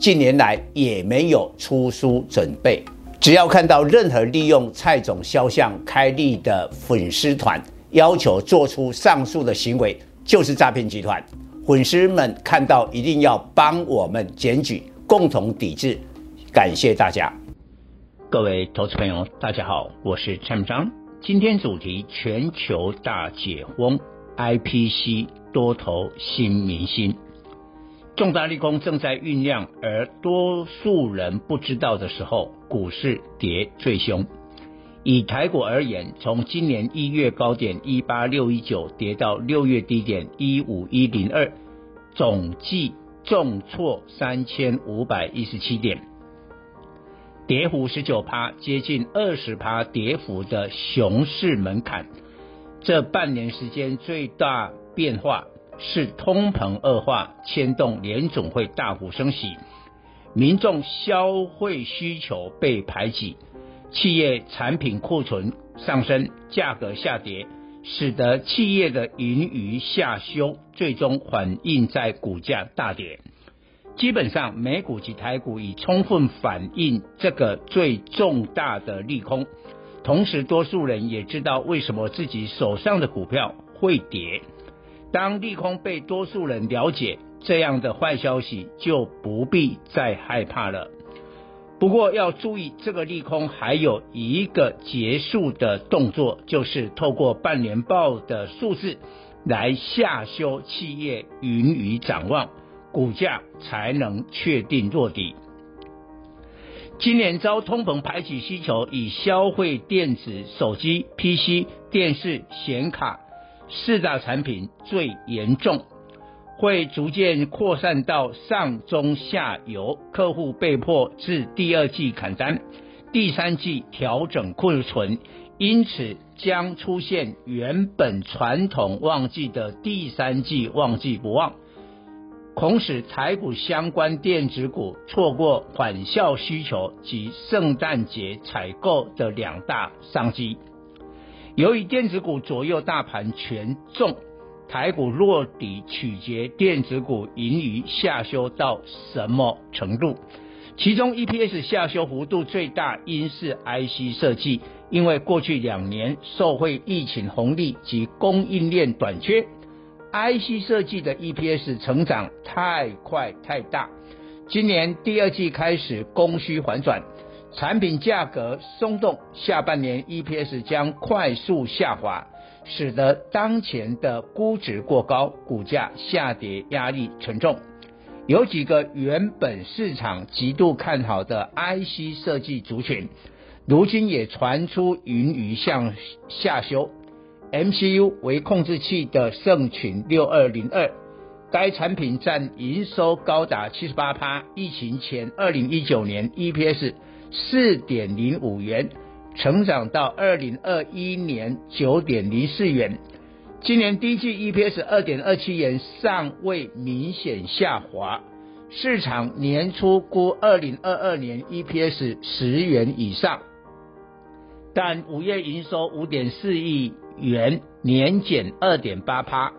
近年来也没有出书准备。只要看到任何利用蔡总肖像开立的粉丝团，要求做出上述的行为，就是诈骗集团。粉丝们看到一定要帮我们检举，共同抵制。感谢大家。各位投资朋友，大家好，我是蔡明章。今天主题：全球大解封，IPC 多头新明星，重大利空正在酝酿，而多数人不知道的时候，股市跌最凶。以台股而言，从今年一月高点一八六一九跌到六月低点一五一零二，总计重挫三千五百一十七点。跌幅十九趴，接近二十趴跌幅的熊市门槛。这半年时间最大变化是通膨恶化，牵动联总会大幅升息，民众消费需求被排挤，企业产品库存上升，价格下跌，使得企业的盈余下修，最终反映在股价大跌。基本上，美股及台股已充分反映这个最重大的利空。同时，多数人也知道为什么自己手上的股票会跌。当利空被多数人了解，这样的坏消息就不必再害怕了。不过要注意，这个利空还有一个结束的动作，就是透过半年报的数字来下修企业盈余展望。股价才能确定落底。今年遭通膨排挤需求，以消费电子、手机、PC、电视、显卡四大产品最严重，会逐渐扩散到上中下游，客户被迫至第二季砍单，第三季调整库存，因此将出现原本传统旺季的第三季旺季不旺。恐使，台股相关电子股错过返校需求及圣诞节采购的两大商机。由于电子股左右大盘权重，台股落底取决电子股盈余下修到什么程度。其中 EPS 下修幅度最大，应是 IC 设计，因为过去两年受惠疫情红利及供应链短缺。IC 设计的 EPS 成长太快太大，今年第二季开始供需反转，产品价格松动，下半年 EPS 将快速下滑，使得当前的估值过高，股价下跌压力沉重。有几个原本市场极度看好的 IC 设计族群，如今也传出盈余向下修。MCU 为控制器的盛群六二零二，该产品占营收高达七十八趴。疫情前二零一九年 EPS 四点零五元，成长到二零二一年九点零四元。今年第一季 EPS 二点二七元，尚未明显下滑。市场年初估二零二二年 EPS 十元以上。但五月营收五点四亿元，年减二点八趴，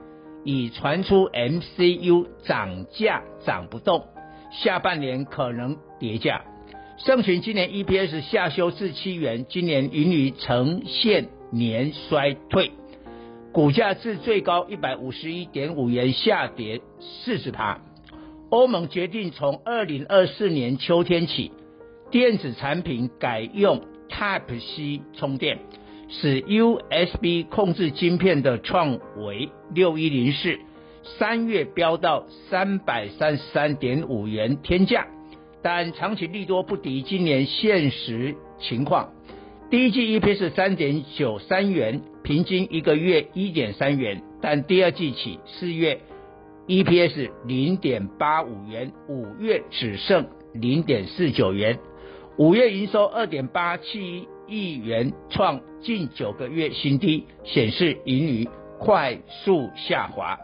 已传出 MCU 涨价涨不动，下半年可能跌价。盛群今年 EPS 下修至七元，今年盈余呈现年衰退，股价至最高一百五十一点五元下跌四十趴。欧盟决定从二零二四年秋天起，电子产品改用。Type C 充电，使 USB 控制晶片的创维六一零四三月飙到三百三十三点五元天价，但长期利多不敌今年现实情况。第一季 EPS 三点九三元，平均一个月一点三元，但第二季起四月，EPS 零点八五元，五月只剩零点四九元。五月营收二点八七亿元，创近九个月新低，显示盈余快速下滑。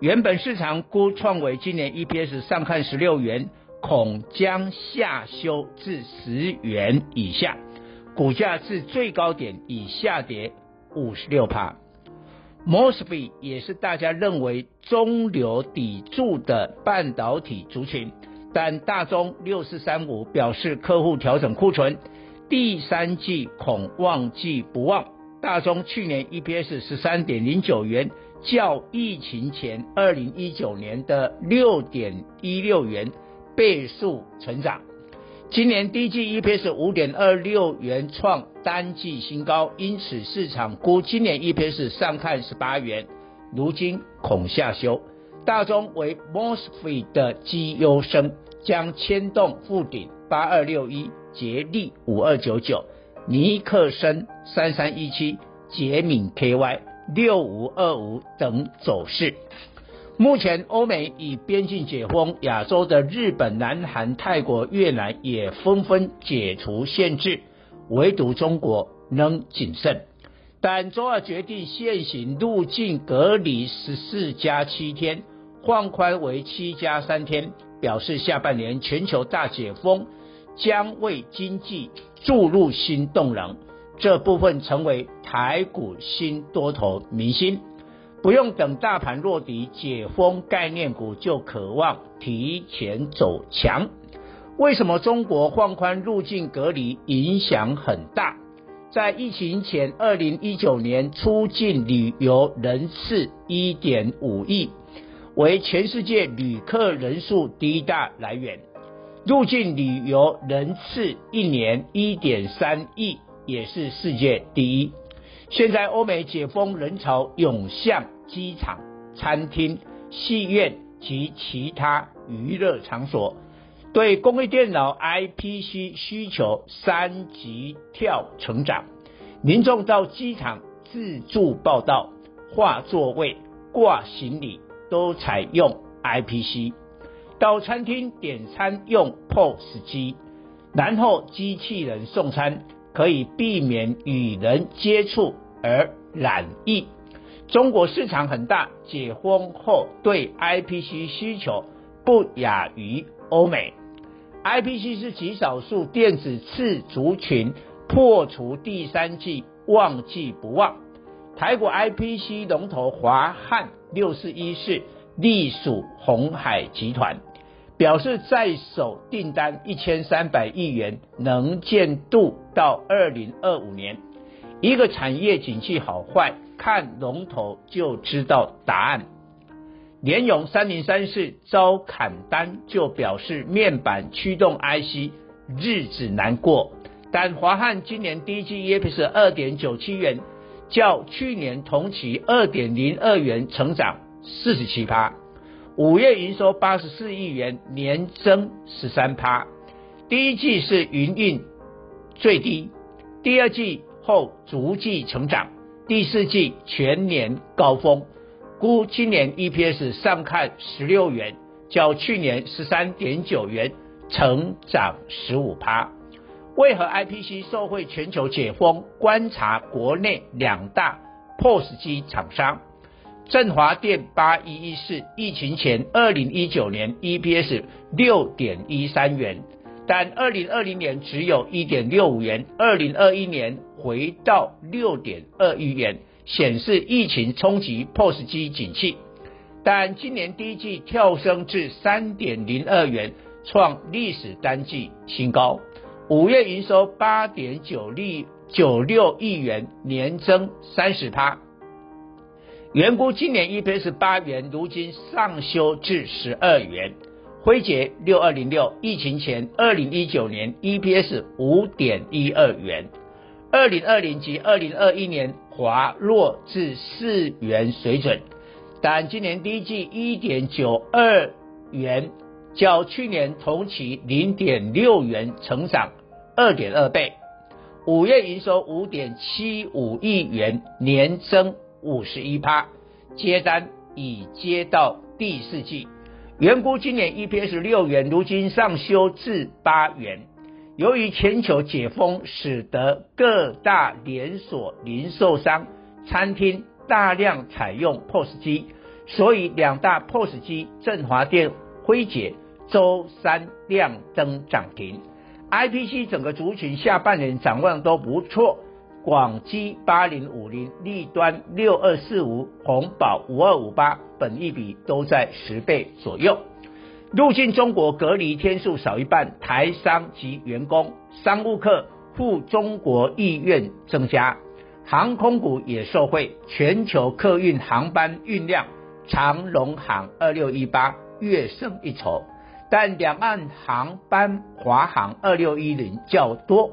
原本市场估创惟今年 EPS 上看十六元，恐将下修至十元以下，股价至最高点已下跌五十六趴。Mosby 也是大家认为中流砥柱的半导体族群，但大中六四三五表示客户调整库存，第三季恐旺季不旺。大中去年 EPS 十三点零九元，较疫情前二零一九年的六点一六元倍数成长。今年第一季 EPS 五点二六元创单季新高，因此市场估今年 EPS 上看十八元，如今恐下修。大中为 Mosfet 的绩优生，将牵动富鼎八二六一、捷力五二九九、尼克森三三一七、捷敏 KY 六五二五等走势。目前，欧美已边境解封，亚洲的日本、南韩、泰国、越南也纷纷解除限制，唯独中国仍谨慎。但周二决定现行入境隔离十四加七天，放宽为七加三天，表示下半年全球大解封将为经济注入新动能，这部分成为台股新多头明星。不用等大盘落底解封，概念股就渴望提前走强。为什么中国放宽入境隔离影响很大？在疫情前，二零一九年出境旅游人次一点五亿，为全世界旅客人数第一大来源。入境旅游人次一年一点三亿，也是世界第一。现在欧美解封，人潮涌向。机场、餐厅、戏院及其他娱乐场所，对工业电脑 IPC 需求三级跳成长。民众到机场自助报到、画座位、挂行李都采用 IPC，到餐厅点餐用 POS 机，然后机器人送餐，可以避免与人接触而染疫。中国市场很大，解封后对 IPC 需求不亚于欧美。IPC 是极少数电子次族群破除第三季旺季不旺。台股 IPC 龙头华汉六四一四隶属鸿海集团，表示在手订单一千三百亿元，能见度到二零二五年。一个产业景气好坏。看龙头就知道答案。联咏三零三四遭砍单，就表示面板驱动 IC 日子难过。但华汉今年第一季 EPS 二点九七元，较去年同期二点零二元成长四十七趴。五月营收八十四亿元，年增十三趴。第一季是营运最低，第二季后逐季成长。第四季全年高峰，估今年 EPS 上看十六元，较去年十三点九元成长十五趴。为何 IPC 受惠全球解封？观察国内两大 POS 机厂商，振华电八一一四，疫情前二零一九年 EPS 六点一三元。但二零二零年只有一点六五元，二零二一年回到六点二一元，显示疫情冲击 POS 机景气。但今年第一季跳升至三点零二元，创历史单季新高。五月营收八点九亿九六亿元，年增三十趴。原估今年 EPS 八元，如今上修至十二元。辉杰六二零六，疫情前二零一九年 EPS 五点一二元，二零二零及二零二一年滑落至四元水准，但今年第一季一点九二元，较去年同期零点六元成长二点二倍。五月营收五点七五亿元，年增五十一趴，接单已接到第四季，原估今年 EPS 六元，如今上修至八元。由于全球解封，使得各大连锁零售商、餐厅大量采用 POS 机，所以两大 POS 机振华电、辉姐周三亮灯涨停。IPC 整个族群下半年展望都不错，广基八零五零、立端六二四五、红宝五二五八，本一比都在十倍左右。入境中国隔离天数少一半，台商及员工、商务客赴中国意愿增加，航空股也受惠，全球客运航班运量，长荣航二六一八跃胜一筹，但两岸航班华航二六一零较多，